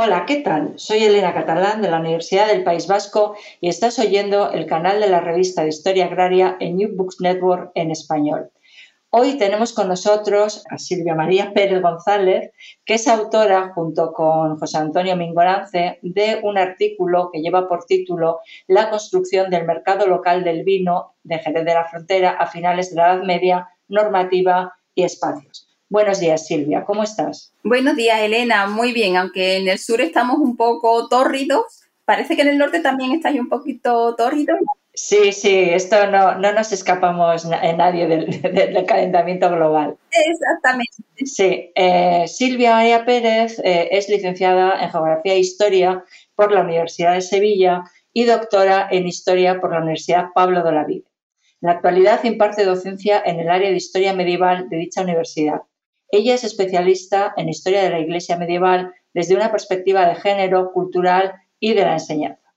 Hola, ¿qué tal? Soy Elena Catalán de la Universidad del País Vasco y estás oyendo el canal de la revista de Historia Agraria en New Books Network en español. Hoy tenemos con nosotros a Silvia María Pérez González, que es autora, junto con José Antonio Mingorance, de un artículo que lleva por título La construcción del mercado local del vino de Jerez de la Frontera a finales de la Edad Media, normativa y espacios. Buenos días, Silvia, ¿cómo estás? Buenos días, Elena, muy bien, aunque en el sur estamos un poco tórridos, parece que en el norte también estáis un poquito tórridos. Sí, sí, esto no, no nos escapamos en nadie del, calentamiento global. Exactamente. Sí, eh, Silvia María Pérez eh, es licenciada en Geografía e Historia por la Universidad de Sevilla y doctora en Historia por la Universidad Pablo de la Vida. En la actualidad imparte docencia en el área de Historia Medieval de dicha universidad ella es especialista en historia de la Iglesia medieval desde una perspectiva de género, cultural y de la enseñanza.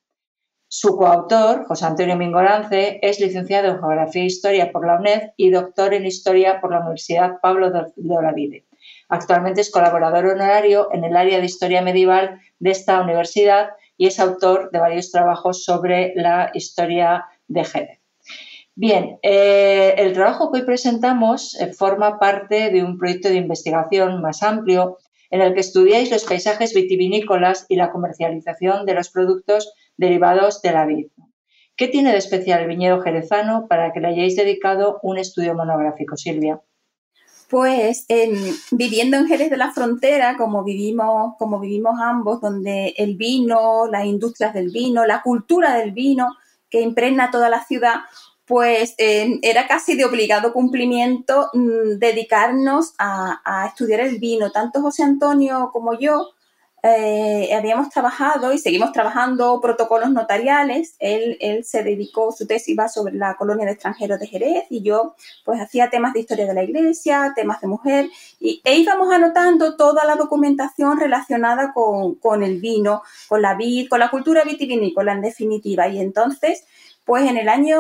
Su coautor, José Antonio Mingorance, es licenciado en Geografía e Historia por la UNED y doctor en Historia por la Universidad Pablo de Olavide. Actualmente es colaborador honorario en el área de Historia medieval de esta universidad y es autor de varios trabajos sobre la historia de Jerez. Bien, eh, el trabajo que hoy presentamos eh, forma parte de un proyecto de investigación más amplio en el que estudiáis los paisajes vitivinícolas y la comercialización de los productos derivados de la vid. ¿Qué tiene de especial el viñedo jerezano para que le hayáis dedicado un estudio monográfico, Silvia? Pues viviendo en Jerez de la Frontera, como vivimos, como vivimos ambos, donde el vino, las industrias del vino, la cultura del vino que impregna toda la ciudad, pues era casi de obligado cumplimiento mm, dedicarnos a, estudiar el vino. Tanto José Antonio como yo eh, habíamos trabajado y seguimos trabajando protocolos notariales. Él, se dedicó, su tesis va sobre la colonia de extranjeros de Jerez y yo pues hacía temas de historia de la iglesia, temas de mujer y, e íbamos anotando toda la documentación relacionada con, con el vino, con la vid, con la cultura vitivinícola en definitiva. Y entonces pues en el año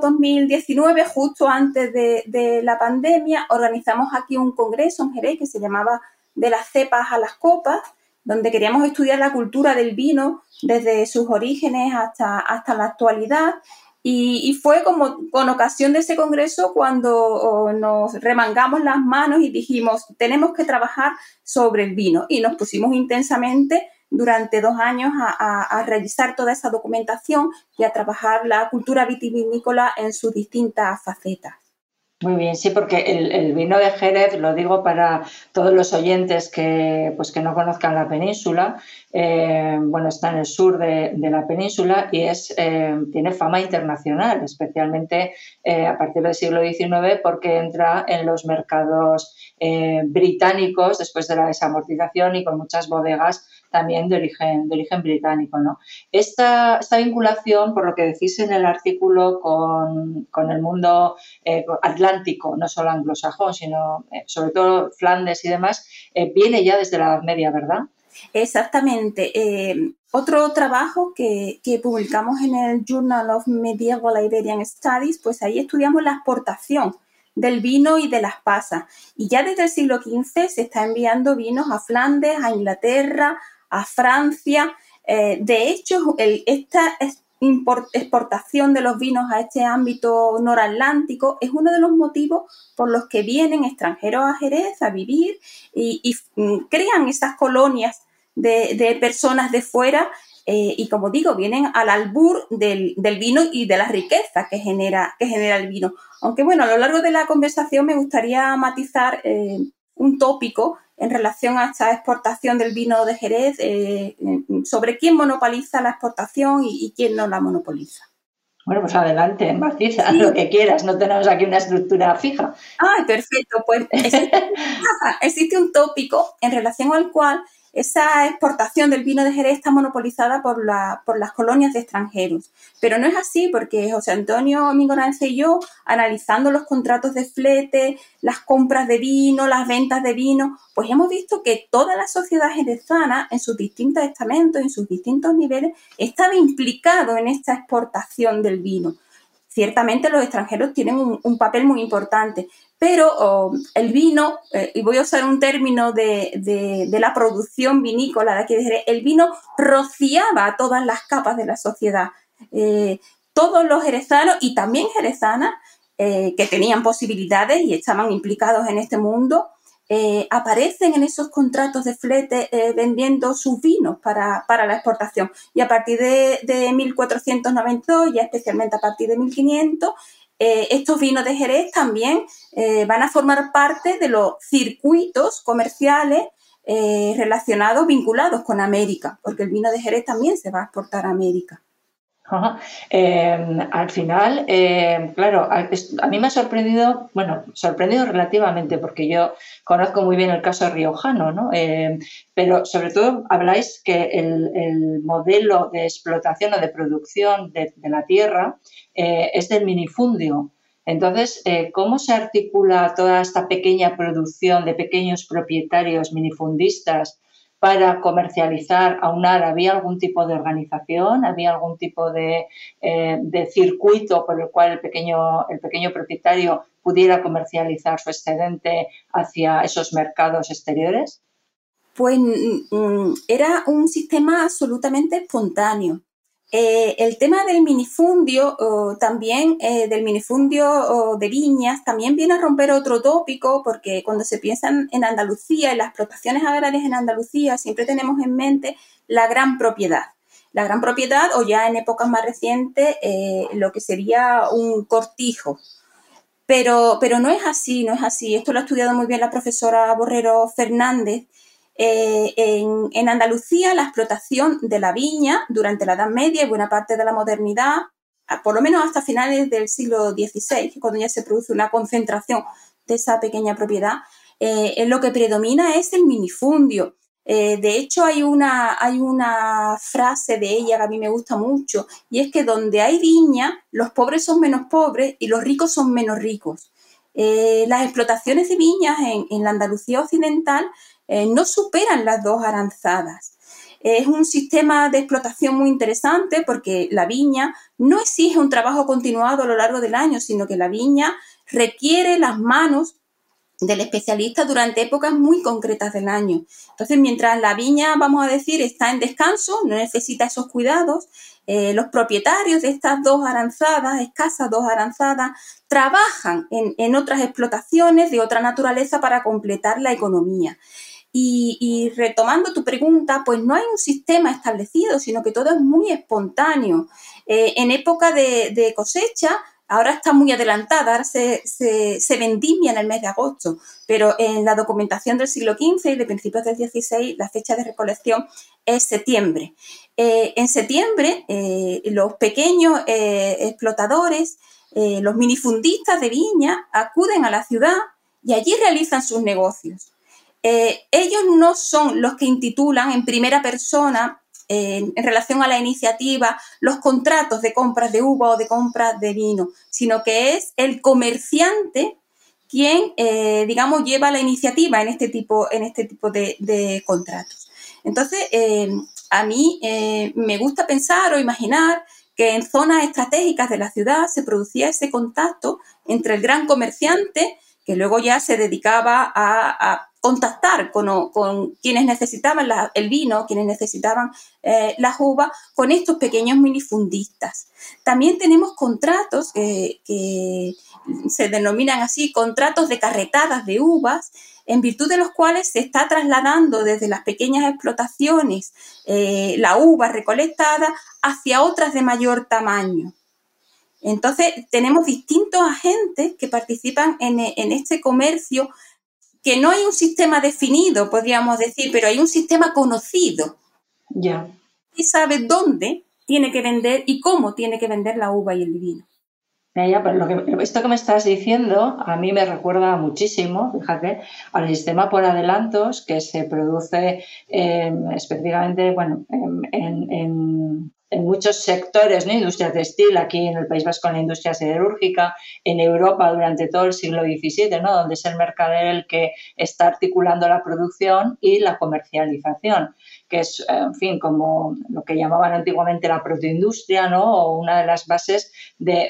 2019, justo antes de, la pandemia, organizamos aquí un congreso en Jerez que se llamaba De las cepas a las copas, donde queríamos estudiar la cultura del vino desde sus orígenes hasta, hasta la actualidad. Y, fue como con ocasión de ese congreso cuando nos remangamos las manos y dijimos, tenemos que trabajar sobre el vino. Y nos pusimos intensamente durante dos años a, revisar toda esa documentación y a trabajar la cultura vitivinícola en sus distintas facetas. Muy bien, sí, porque el, vino de Jerez, lo digo para todos los oyentes que, pues, que no conozcan la península, eh, bueno, está en el sur de, la península y es, eh, tiene fama internacional, especialmente eh, a partir del siglo XIX porque entra en los mercados británicos después de la desamortización y con muchas bodegas también de origen, de origen británico. ¿no? Esta, esta vinculación, por lo que decís en el artículo, con, con el mundo atlántico, no solo anglosajón, sino sobre todo Flandes y demás, viene ya desde la Edad Media, ¿verdad? Exactamente. Eh, otro trabajo que, publicamos en el Journal of Medieval Iberian Studies, pues ahí estudiamos la exportación del vino y de las pasas. Y ya desde el siglo XV se está enviando vinos a Flandes, a Inglaterra, a Francia. Eh, de hecho, esta exportación de los vinos a este ámbito noratlántico es uno de los motivos por los que vienen extranjeros a Jerez a vivir y, mm, crean esas colonias de, personas de fuera eh, y como digo, vienen al albur del, vino y de la riqueza que genera, que genera el vino. Aunque bueno, a lo largo de la conversación me gustaría matizar eh, un tópico en relación a esta exportación del vino de Jerez, eh, sobre quién monopoliza la exportación y, quién no la monopoliza. Bueno, pues adelante, matiza lo que quieras, no tenemos aquí una estructura fija. Ah, perfecto, pues existe un tópico en relación al cual esa exportación del vino de Jerez está monopolizada por, las colonias de extranjeros. Pero no es así porque José Antonio Mingorance y yo, analizando los contratos de flete, las compras de vino, las ventas de vino, pues hemos visto que toda la sociedad jerezana, en sus distintos estamentos, en sus distintos niveles, estaba implicado en esta exportación del vino ciertamente los extranjeros tienen un, papel muy importante, pero oh, el vino, eh, y voy a usar un término de, la producción vinícola de aquí de Jerez, el vino rociaba a todas las capas de la sociedad. Eh, todos los jerezanos y también jerezanas eh, que tenían posibilidades y estaban implicados en este mundo, aparecen en esos contratos de flete vendiendo sus vinos para, la exportación. Y a partir de, de 1492, ya especialmente a partir de 1500, eh, estos vinos de Jerez también eh, van a formar parte de los circuitos comerciales eh, relacionados, vinculados con América, porque el vino de Jerez también se va a exportar a América. Em, al final, em, claro, a, mí me ha sorprendido, bueno, sorprendido relativamente, porque yo conozco muy bien el caso riojano, ¿no? Em, pero sobre todo habláis que el, modelo de explotación o de producción de, la tierra eh, es del minifundio. Entonces, eh, ¿cómo se articula toda esta pequeña producción de pequeños propietarios minifundistas para comercializar, aunar, ¿había algún tipo de organización? ¿Había algún tipo de, eh, circuito por el cual el pequeño, el pequeño propietario pudiera comercializar su excedente hacia esos mercados exteriores? Pues mm, mm, era un sistema absolutamente espontáneo. Eh, el tema del minifundio, también eh, del minifundio de viñas, también viene a romper otro tópico, porque cuando se piensa en Andalucía, en las explotaciones agrarias en Andalucía, siempre tenemos en mente la gran propiedad. La gran propiedad, o ya en épocas más recientes, eh, lo que sería un cortijo. Pero, pero no es así, no es así. Esto lo ha estudiado muy bien la profesora Borrero Fernández eh, en, Andalucía, la explotación de la viña durante la Edad Media y buena parte de la modernidad, por lo menos hasta finales del siglo XVI, cuando ya se produce una concentración de esa pequeña propiedad, eh, lo que predomina es el minifundio. Eh, de hecho, hay una, hay una frase de ella que a mí me gusta mucho, y es que donde hay viña, los pobres son menos pobres y los ricos son menos ricos. las explotaciones de viñas en la Andalucía occidental eh, no superan las dos aranzadas. Es un sistema de explotación muy interesante porque la viña no exige un trabajo continuado a lo largo del año, sino que la viña requiere las manos del especialista durante épocas muy concretas del año. Entonces, mientras la viña, vamos a decir, está en descanso, no necesita esos cuidados, eh, los propietarios de estas dos aranzadas, escasas dos aranzadas, trabajan en otras explotaciones de otra naturaleza para completar la economía. Y, retomando tu pregunta, pues no hay un sistema establecido, sino que todo es muy espontáneo. Eh, en época de, cosecha, ahora está muy adelantada, ahora se, se, vendimia en el mes de agosto, pero en la documentación del siglo XV y de principios del XVI, la fecha de recolección es septiembre. Eh, en septiembre, eh, los pequeños explotadores, los minifundistas de viña, acuden a la ciudad y allí realizan sus negocios. Eh, ellos no son los que intitulan en primera persona en relación a la iniciativa los contratos de compras de uva o de compras de vino, sino que es el comerciante quien, eh, digamos, lleva la iniciativa en este tipo, en este tipo de, contratos. Entonces, eh, a mí me gusta pensar o imaginar que en zonas estratégicas de la ciudad se producía ese contacto entre el gran comerciante, que luego ya se dedicaba a contactar con, quienes necesitaban el vino, quienes necesitaban eh, las uvas, con estos pequeños minifundistas. También tenemos contratos que se denominan así, contratos de carretadas de uvas, en virtud de los cuales se está trasladando desde las pequeñas explotaciones eh, la uva recolectada hacia otras de mayor tamaño. Entonces, tenemos distintos agentes que participan en, este comercio, que no hay un sistema definido, podríamos decir, pero hay un sistema conocido. Ya. Y sabe dónde tiene que vender y cómo tiene que vender la uva y el vino. Ya, pero lo que, esto que me estás diciendo a mí me recuerda muchísimo, fíjate, al sistema por adelantos que se produce eh, específicamente bueno, en, en muchos sectores, ¿no? industria textil, aquí en el País Vasco en la industria siderúrgica, en Europa durante todo el siglo XVII, ¿no? donde es el mercader el que está articulando la producción y la comercialización, que es, en fin, como lo que llamaban antiguamente la protoindustria, ¿no? o una de las bases de,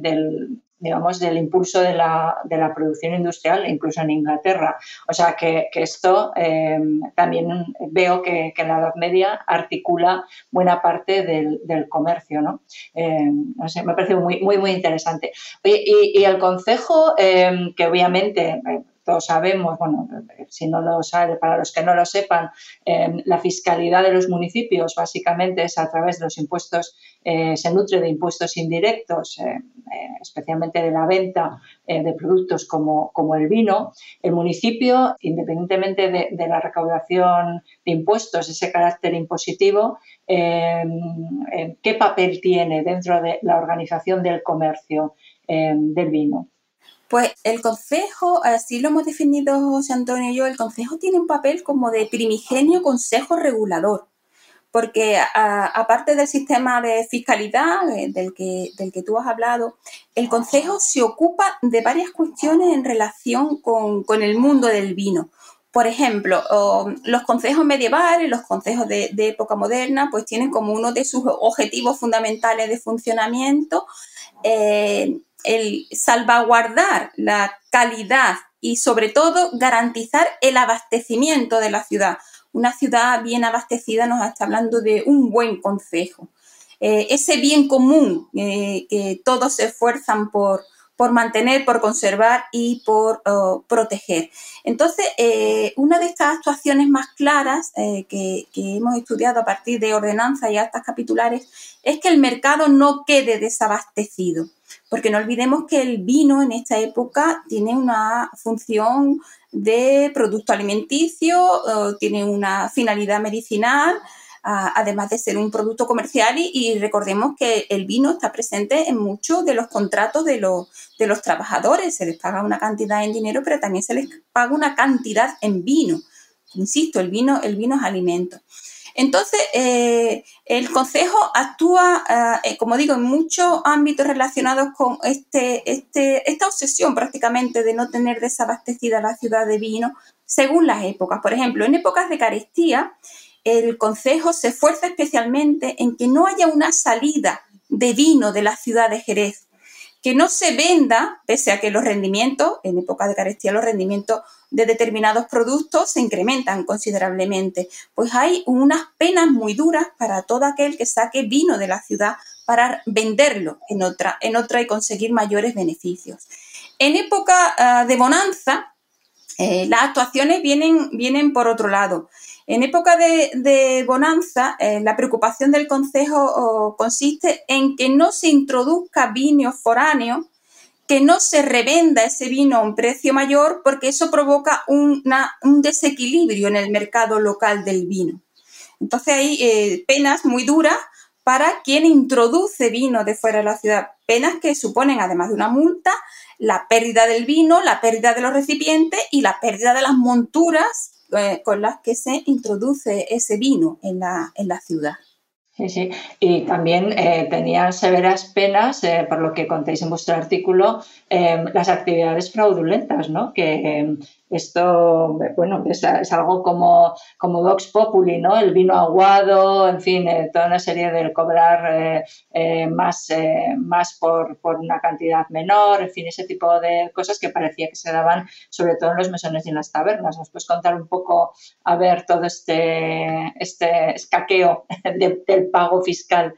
del digamos, del impulso de la, de la, producción industrial, incluso en Inglaterra. O sea que, esto eh, también veo que, en la Edad Media articula buena parte del, comercio, ¿no? Eh, no sé, me parece muy, muy, muy interesante. y, el consejo, eh, que obviamente todos sabemos, bueno, si no lo sabe, para los que no lo sepan, em, la fiscalidad de los municipios básicamente es a través de los impuestos, eh, se nutre de impuestos indirectos, eh, eh, especialmente de la venta de productos como, como, el vino. El municipio, independientemente de, la recaudación de impuestos, ese carácter impositivo, em, em, ¿qué papel tiene dentro de la organización del comercio del vino? Pues el consejo, así lo hemos definido José Antonio y yo, el consejo tiene un papel como de primigenio consejo regulador, porque aparte del sistema de fiscalidad eh, del que, del que tú has hablado, el consejo se ocupa de varias cuestiones en relación con, el mundo del vino. Por ejemplo, los consejos medievales, los consejos de, época moderna, pues tienen como uno de sus objetivos fundamentales de funcionamiento eh, el salvaguardar la calidad y sobre todo garantizar el abastecimiento de la ciudad. Una ciudad bien abastecida nos está hablando de un buen consejo. Eh, ese bien común eh, que todos se esfuerzan por, por mantener, por conservar y por oh, proteger. Entonces, eh, una de estas actuaciones más claras que, hemos estudiado a partir de ordenanzas y actas capitulares es que el mercado no quede desabastecido porque no olvidemos que el vino en esta época tiene una función de producto alimenticio, tiene una finalidad medicinal, además de ser un producto comercial y, recordemos que el vino está presente en muchos de los contratos de los, de los trabajadores, se les paga una cantidad en dinero, pero también se les paga una cantidad en vino. Insisto, el vino, el vino es alimento. Entonces, eh, el Consejo actúa, eh, como digo, en muchos ámbitos relacionados con este, este, esta obsesión prácticamente de no tener desabastecida la ciudad de vino según las épocas. Por ejemplo, en épocas de carestía, el Consejo se esfuerza especialmente en que no haya una salida de vino de la ciudad de Jerez que no se venda, pese a que los rendimientos, en época de carestía, los rendimientos de determinados productos se incrementan considerablemente. Pues hay unas penas muy duras para todo aquel que saque vino de la ciudad para venderlo en otra, en otra y conseguir mayores beneficios. En época ah, de bonanza, eh, las actuaciones vienen, vienen por otro lado. En época de, bonanza, eh, la preocupación del Consejo consiste en que no se introduzca vino foráneo, que no se revenda ese vino a un precio mayor, porque eso provoca un desequilibrio en el mercado local del vino. Entonces hay eh, penas muy duras para quien introduce vino de fuera de la ciudad, penas que suponen, además de una multa, la pérdida del vino, la pérdida de los recipientes y la pérdida de las monturas eh, con las que se introduce ese vino en la, en la ciudad. Sí, sí. Y también eh, tenían severas penas, eh, por lo que contéis en vuestro artículo, las actividades fraudulentas, ¿no? Que, esto, bueno, es, algo como, como Vox Populi, ¿no? El vino aguado, en fin, eh, toda una serie del cobrar eh, eh, más, más por, por, una cantidad menor, en fin, ese tipo de cosas que parecía que se daban sobre todo en los mesones y en las tabernas. ¿Nos puedes contar un poco, a ver, todo este, este escaqueo del pago fiscal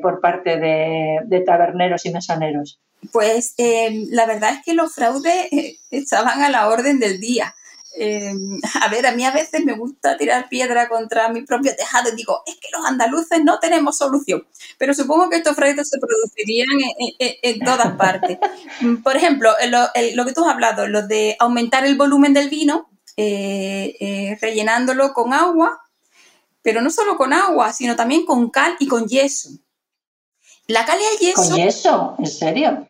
por parte de, de taberneros y mesoneros? Pues eh, la verdad es que los fraudes eh, estaban a la orden del día. Eh, a ver, a mí a veces me gusta tirar piedra contra mi propio tejado y digo, es que los andaluces no tenemos solución. Pero supongo que estos fraudes se producirían en, todas partes. Por ejemplo, lo, que tú has hablado, lo de aumentar el volumen del vino, rellenándolo con agua, pero no solo con agua, sino también con cal y con yeso. La cal y el yeso. ¿Con yeso? ¿En serio?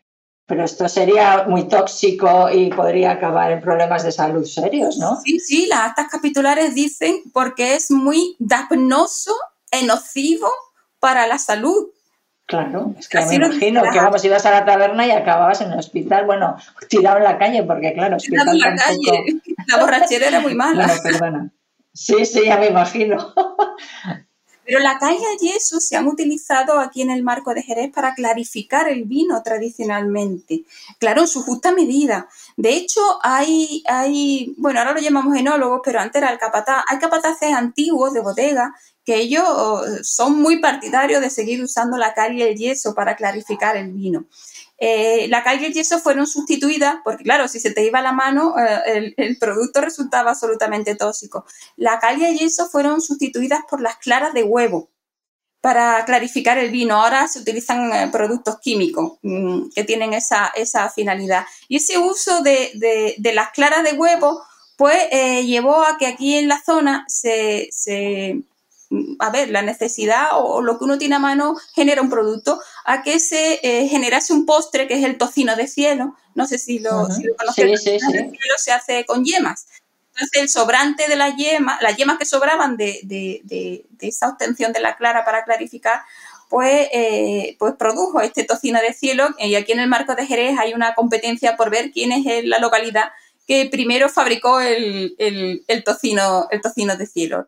Pero esto sería muy tóxico y podría acabar en problemas de salud serios, ¿no? Sí, sí, las actas capitulares dicen porque es muy dapnoso e nocivo para la salud. Claro, es que me imagino que vamos, ibas a la taberna y acababas en el hospital, bueno, tirado en la calle, porque claro, hospital en la calle. La borrachera era muy mala. Bueno, perdona. Sí, sí, ya me imagino. Pero la calle y eso se han utilizado aquí en el marco de Jerez para clarificar el vino tradicionalmente. Claro, en su justa medida. De hecho, hay, hay, bueno, ahora lo llamamos enólogos, pero antes era el capataz. Hay capataces antiguos de bodega que ellos oh, son muy partidarios de seguir usando la cal y el yeso para clarificar el vino. Eh, la cal y el yeso fueron sustituidas, porque claro, si se te iba la mano, eh, el, producto resultaba absolutamente tóxico. La cal y el yeso fueron sustituidas por las claras de huevo para clarificar el vino. Ahora se utilizan eh, productos químicos mm, que tienen esa, esa, finalidad. Y ese uso de, de, las claras de huevo, pues llevó a que aquí en la zona se, se a ver, la necesidad o lo que uno tiene a mano genera un producto, a que se eh, generase un postre que es el tocino de cielo. No sé si lo, uh el cielo se hace con yemas. Entonces, el sobrante de la yema, las yemas que sobraban de, de, de, esa obtención de la clara para clarificar, pues, eh, pues produjo este tocino de cielo. Y aquí en el marco de Jerez hay una competencia por ver quién es la localidad que primero fabricó el, el, el tocino, el tocino de cielo.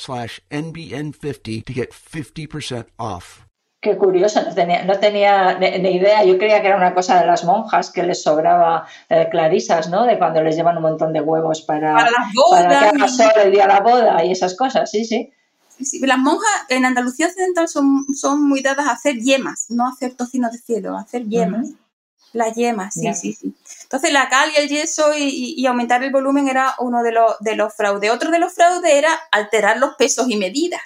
slash NBN50 to get 50% off. Qué curioso, no tenía, no tenía ni, idea. Yo creía que era una cosa de las monjas que les sobraba eh, clarisas, ¿no? De cuando les llevan un montón de huevos para, para, para que haga el día de la boda y esas cosas, sí, sí. Sí, las monjas en Andalucía Occidental son, son muy dadas a hacer yemas, no a hacer tocino de cielo, a hacer yemas. Las yemas, sí, sí, sí. Entonces la cal y el yeso y, aumentar el volumen era uno de los, de los fraudes. Otro de los fraudes era alterar los pesos y medidas.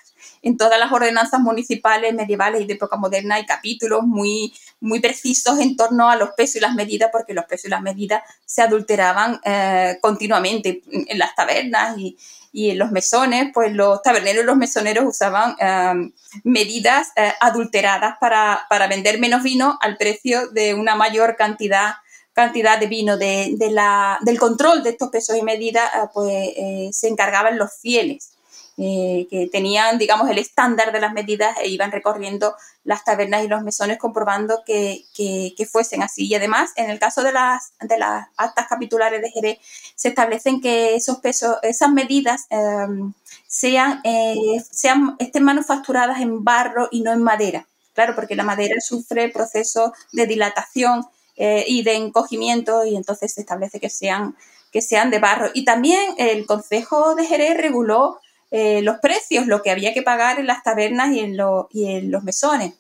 En todas las ordenanzas municipales, medievales y de época moderna hay capítulos muy, muy precisos en torno a los pesos y las medidas, porque los pesos y las medidas se adulteraban eh, continuamente en las tabernas y, en los mesones, pues los taberneros y los mesoneros usaban em, medidas eh, adulteradas para, para, vender menos vino al precio de una mayor cantidad, cantidad de vino. De, de la, del control de estos pesos y medidas, eh, pues eh, se encargaban los fieles. Eh, que tenían, digamos, el estándar de las medidas e iban recorriendo las tabernas y los mesones comprobando que, que, fuesen así. Y además, en el caso de las, de las actas capitulares de Jerez, se establecen que esos pesos, esas medidas em, sean, eh, sean, estén manufacturadas en barro y no en madera. Claro, porque la madera sufre procesos de dilatación eh, y de encogimiento y entonces se establece que sean que sean de barro. Y también el Consejo de Jerez reguló eh, los precios, lo que había que pagar en las tabernas y en, y en los mesones.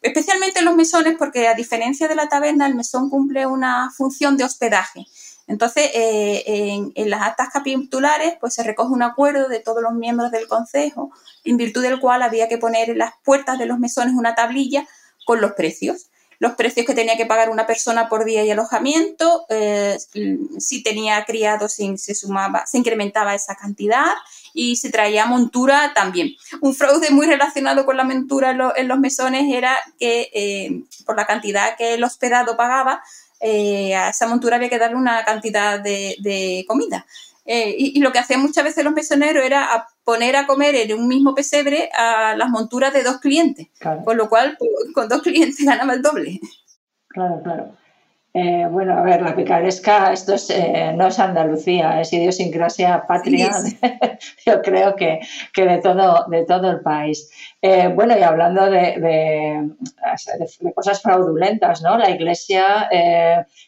Especialmente en los mesones, porque a diferencia de la taberna, el mesón cumple una función de hospedaje. Entonces, eh, en, las actas capitulares, pues se recoge un acuerdo de todos los miembros del Consejo, en virtud del cual había que poner en las puertas de los mesones una tablilla con los precios. Los precios que tenía que pagar una persona por día y alojamiento, eh, si tenía criados se sumaba, se incrementaba esa cantidad y se traía montura también. Un fraude muy relacionado con la montura en, los mesones era que eh, por la cantidad que el hospedado pagaba, eh, a esa montura había que darle una cantidad de, comida. Y, lo que hacían muchas veces los mesoneros era poner a comer en un mismo pesebre a las monturas de dos clientes, con lo cual pues, con dos clientes ganaba el doble. Claro, claro. Eh, bueno, a ver, la picaresca, esto no es Andalucía, es idiosincrasia patria, yo creo que, de, todo, de todo el país. bueno, y hablando de, cosas fraudulentas, ¿no? La iglesia,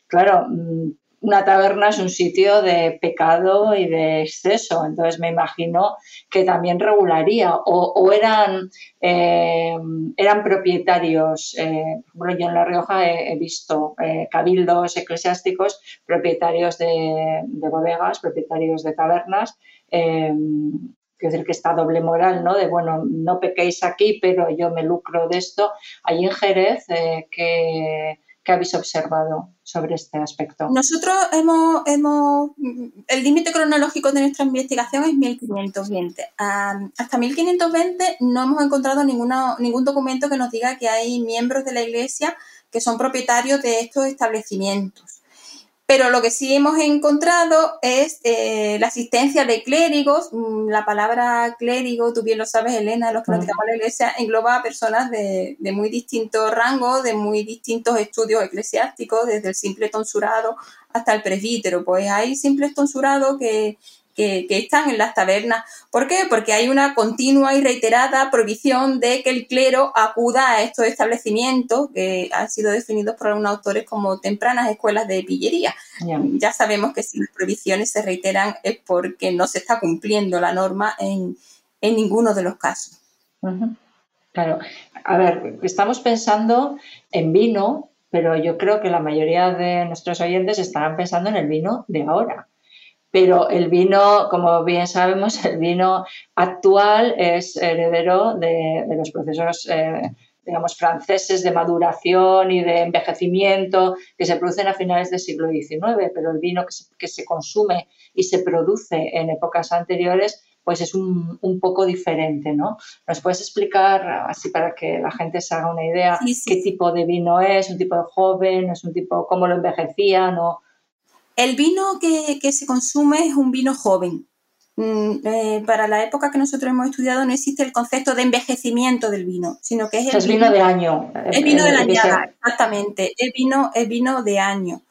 claro, mm, una taberna es un sitio de pecado y de exceso, entonces me imagino que también regularía o, eran, eh, eran propietarios, eh, bueno, yo en La Rioja he, visto eh, cabildos eclesiásticos, propietarios de, bodegas, propietarios de tabernas, quiero decir que esta doble moral, ¿no? De, bueno, no pequéis aquí, pero yo me lucro de esto. Allí en Jerez, que ¿Qué habéis observado sobre este aspecto? Nosotros hemos, hemos el límite cronológico de nuestra investigación es 1520. hasta 1520 no hemos encontrado ninguna, ningún documento que nos diga que hay miembros de la Iglesia que son propietarios de estos establecimientos. Pero lo que sí hemos encontrado es eh, la asistencia de clérigos. Mm, la palabra clérigo, tú bien lo sabes, Elena, los que nos la iglesia, engloba a personas de, de muy distintos rangos, de muy distintos estudios eclesiásticos, desde el simple tonsurado hasta el presbítero. Pues hay simples tonsurados que, que, están en las tabernas. ¿Por qué? Porque hay una continua y reiterada prohibición de que el clero acuda a estos establecimientos que han sido definidos por algunos autores como tempranas escuelas de pillería. Ya sabemos que si las prohibiciones se reiteran es porque no se está cumpliendo la norma en, ninguno de los casos. Claro. A ver, estamos pensando en vino, pero yo creo que la mayoría de nuestros oyentes estarán pensando en el vino de ahora pero el vino, como bien sabemos, el vino actual es heredero de, los procesos, eh, digamos, franceses de maduración y de envejecimiento que se producen a finales del siglo XIX, pero el vino que se, consume y se produce en épocas anteriores pues es un, poco diferente, ¿no? ¿Nos puedes explicar, así para que la gente se haga una idea, qué tipo de vino es, un tipo de joven, es un tipo, cómo lo envejecían o el vino que, se consume es un vino joven. Mm, eh, para la época que nosotros hemos estudiado no existe el concepto de envejecimiento del vino, sino que es el vino, de año. El vino de la añada, exactamente. El vino, el vino de año.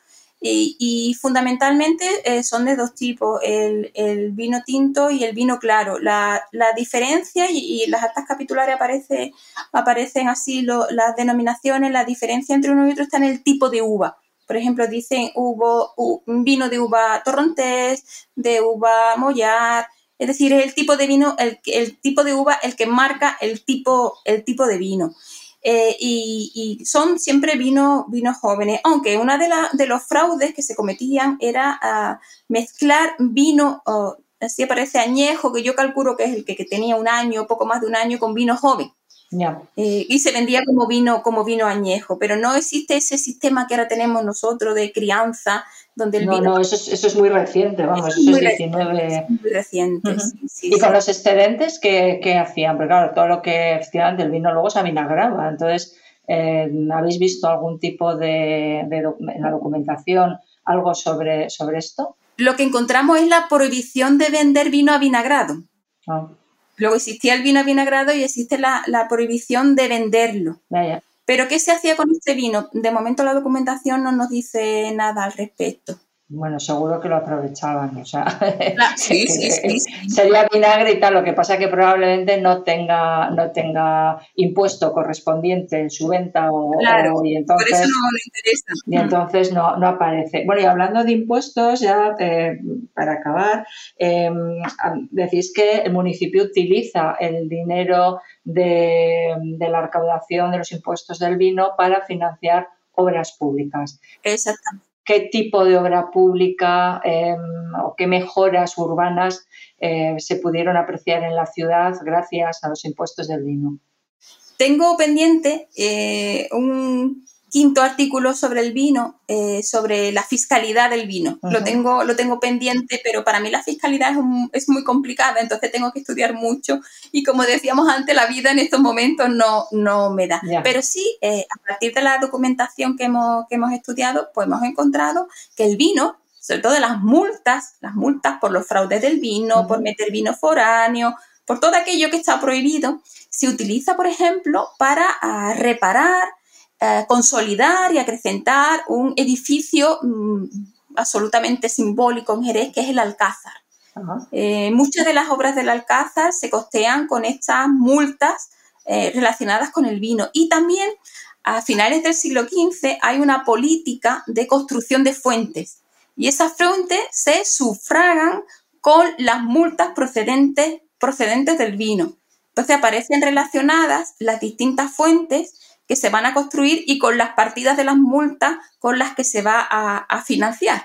Y, fundamentalmente eh, son de dos tipos, el, vino tinto y el vino claro. La, diferencia, y, las actas capitulares aparece, aparecen así las denominaciones, la diferencia entre uno y otro está en el tipo de uva. Por ejemplo, dicen hubo vino de uva torrontés, de uva mollar, es decir, es el tipo de vino, el, el tipo de uva el que marca el tipo, el tipo de vino. Eh, y, son siempre vinos vino jóvenes, aunque uno de, de los fraudes que se cometían era ah, mezclar vino, así aparece añejo, que yo calculo que es el que, que, tenía un año, poco más de un año, con vino joven. Eh, y se vendía como vino, como vino añejo, pero no existe ese sistema que ahora tenemos nosotros de crianza, donde el no, vino... No, eso es, eso es muy reciente, vamos, eso es 19... Muy reciente, ¿Y con los excedentes qué, qué, hacían? Porque claro, todo lo que hacían del vino luego se avinagraba, entonces, eh, ¿habéis visto algún tipo de, de, la documentación algo sobre, sobre esto? Lo que encontramos es la prohibición de vender vino avinagrado. Ah. Luego existía el vino vinagrado y existe la, prohibición de venderlo. Pero ¿qué se hacía con este vino? De momento la documentación no nos dice nada al respecto. Bueno, seguro que lo aprovechaban, o sea, sí, sí, sí, sería vinagre y tal, lo que pasa que probablemente no tenga, no tenga impuesto correspondiente en su venta o, y entonces, por eso no le interesa. Y entonces no, no aparece. Bueno, y hablando de impuestos, ya eh, para acabar, em, decís que el municipio utiliza el dinero de, de la recaudación de los impuestos del vino para financiar obras públicas. Exactamente qué tipo de obra pública em, o qué mejoras urbanas eh, se pudieron apreciar en la ciudad gracias a los impuestos del vino. Tengo pendiente eh, un quinto artículo sobre el vino, eh, sobre la fiscalidad del vino. lo, tengo, lo tengo pendiente, pero para mí la fiscalidad es, muy complicada, entonces tengo que estudiar mucho y como decíamos antes, la vida en estos momentos no, no me da. Pero sí, eh, a partir de la documentación que hemos, que hemos estudiado, pues hemos encontrado que el vino, sobre todo las multas, las multas por los fraudes del vino, por meter vino foráneo, por todo aquello que está prohibido, se utiliza, por ejemplo, para ah, reparar eh, consolidar y acrecentar un edificio mm, absolutamente simbólico en Jerez, que es el Alcázar. Eh, muchas de las obras del Alcázar se costean con estas multas eh, relacionadas con el vino. Y también a finales del siglo XV hay una política de construcción de fuentes. Y esas fuentes se sufragan con las multas procedentes, procedentes del vino. Entonces aparecen relacionadas las distintas fuentes que se van a construir y con las partidas de las multas con las que se va a, financiar.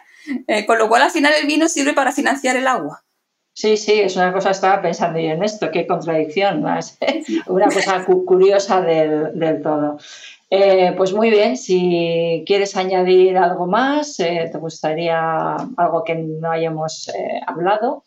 Eh, con lo cual, al final, el vino sirve para financiar el agua. Sí, sí, es una cosa, estaba pensando yo en esto, qué contradicción, más. una cosa curiosa del, todo. Eh, pues muy bien, si quieres añadir algo más, eh, te gustaría algo que no hayamos hablado.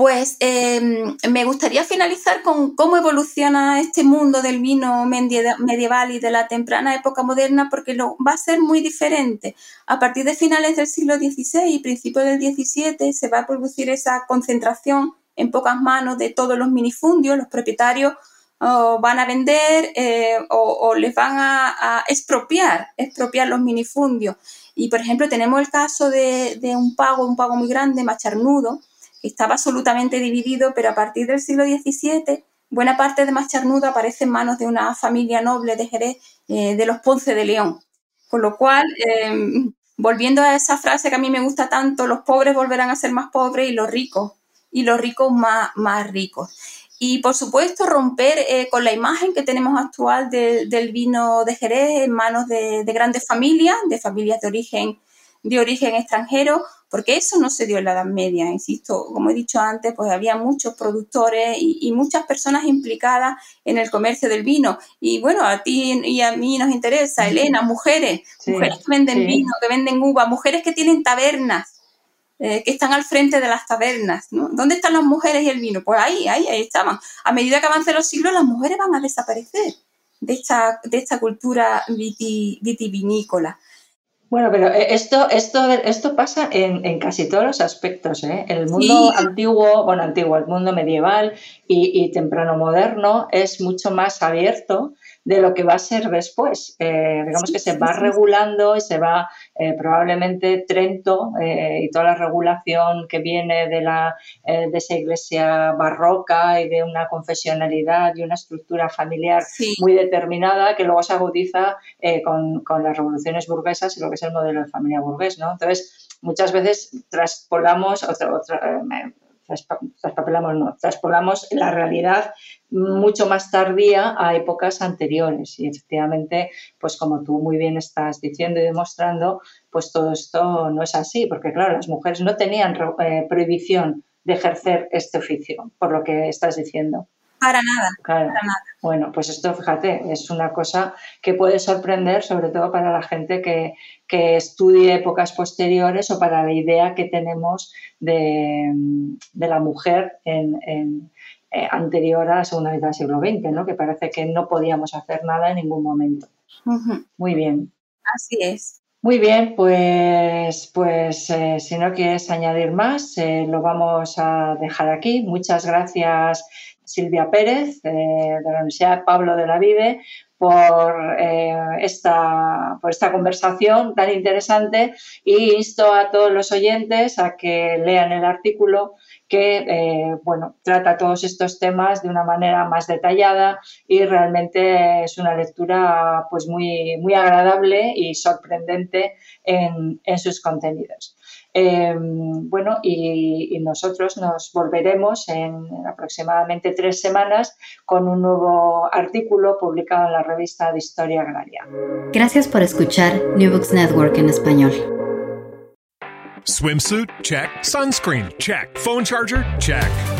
Pues em, me gustaría finalizar con cómo evoluciona este mundo del vino medieval y de la temprana época moderna, porque lo, va a ser muy diferente. A partir de finales del siglo XVI y principios del XVII se va a producir esa concentración en pocas manos de todos los minifundios. Los propietarios van a vender eh, o, les van a, expropiar, expropiar los minifundios. Y por ejemplo tenemos el caso de, de un pago, un pago muy grande, macharnudo, estaba absolutamente dividido, pero a partir del siglo XVII buena parte de Macharnudo aparece en manos de una familia noble de Jerez, eh, de los Ponce de León. Con lo cual, em, volviendo a esa frase que a mí me gusta tanto, los pobres volverán a ser más pobres y los ricos, y los ricos más, más ricos. Y por supuesto, romper eh, con la imagen que tenemos actual del vino de Jerez en manos de grandes familias, de familias de origen, de origen extranjero, porque eso no se dio en la Edad Media, insisto, como he dicho antes, pues había muchos productores y, muchas personas implicadas en el comercio del vino. Y bueno, a ti y a mí nos interesa, Elena, mujeres, mujeres que venden vino, que venden uva, mujeres que tienen tabernas, eh, que están al frente de las tabernas. ¿Dónde están las mujeres y el vino? Pues ahí, ahí, ahí estaban. A medida que avancen los siglos, las mujeres van a desaparecer de esta, de esta cultura vitivinícola. Bueno, pero eh, esto, esto, esto pasa en, casi todos los aspectos. ¿eh? El mundo antiguo, bueno, antiguo, el mundo medieval y, y, temprano moderno es mucho más abierto de lo que va a ser después. Eh, digamos que se va regulando y se va eh, probablemente Trento eh, y toda la regulación que viene de, la, de esa iglesia barroca y de una confesionalidad y una estructura familiar muy determinada que luego se agudiza con, con, las revoluciones burguesas y lo que es el modelo de familia burgués. ¿no? Entonces, muchas veces traspolamos, otra, otra, traspapelamos, no, traspolamos la realidad mucho más tardía a épocas anteriores. Y efectivamente, pues como tú muy bien estás diciendo y demostrando, pues todo esto no es así, porque claro, las mujeres no tenían eh, prohibición de ejercer este oficio, por lo que estás diciendo. Para nada, para nada. Bueno, pues esto, fíjate, es una cosa que puede sorprender, sobre todo para la gente que, estudie épocas posteriores o para la idea que tenemos de, la mujer en, eh, anterior a la segunda mitad del siglo XX, ¿no? que parece que no podíamos hacer nada en ningún momento. Muy bien. Así es. Muy bien, pues, pues eh, si no quieres añadir más, eh, lo vamos a dejar aquí. Muchas gracias Silvia Pérez, de la Universidad Pablo de la Vive, por, esta, por esta conversación tan interesante y insto a todos los oyentes a que lean el artículo que eh, bueno, trata todos estos temas de una manera más detallada y realmente es una lectura pues muy, muy agradable y sorprendente en, sus contenidos. Eh, bueno, y, nosotros nos volveremos en aproximadamente tres semanas con un nuevo artículo publicado en la revista de Historia Agraria. Gracias por escuchar New Books Network en español. Swimsuit? Check. Sunscreen? Check. Phone charger? Check.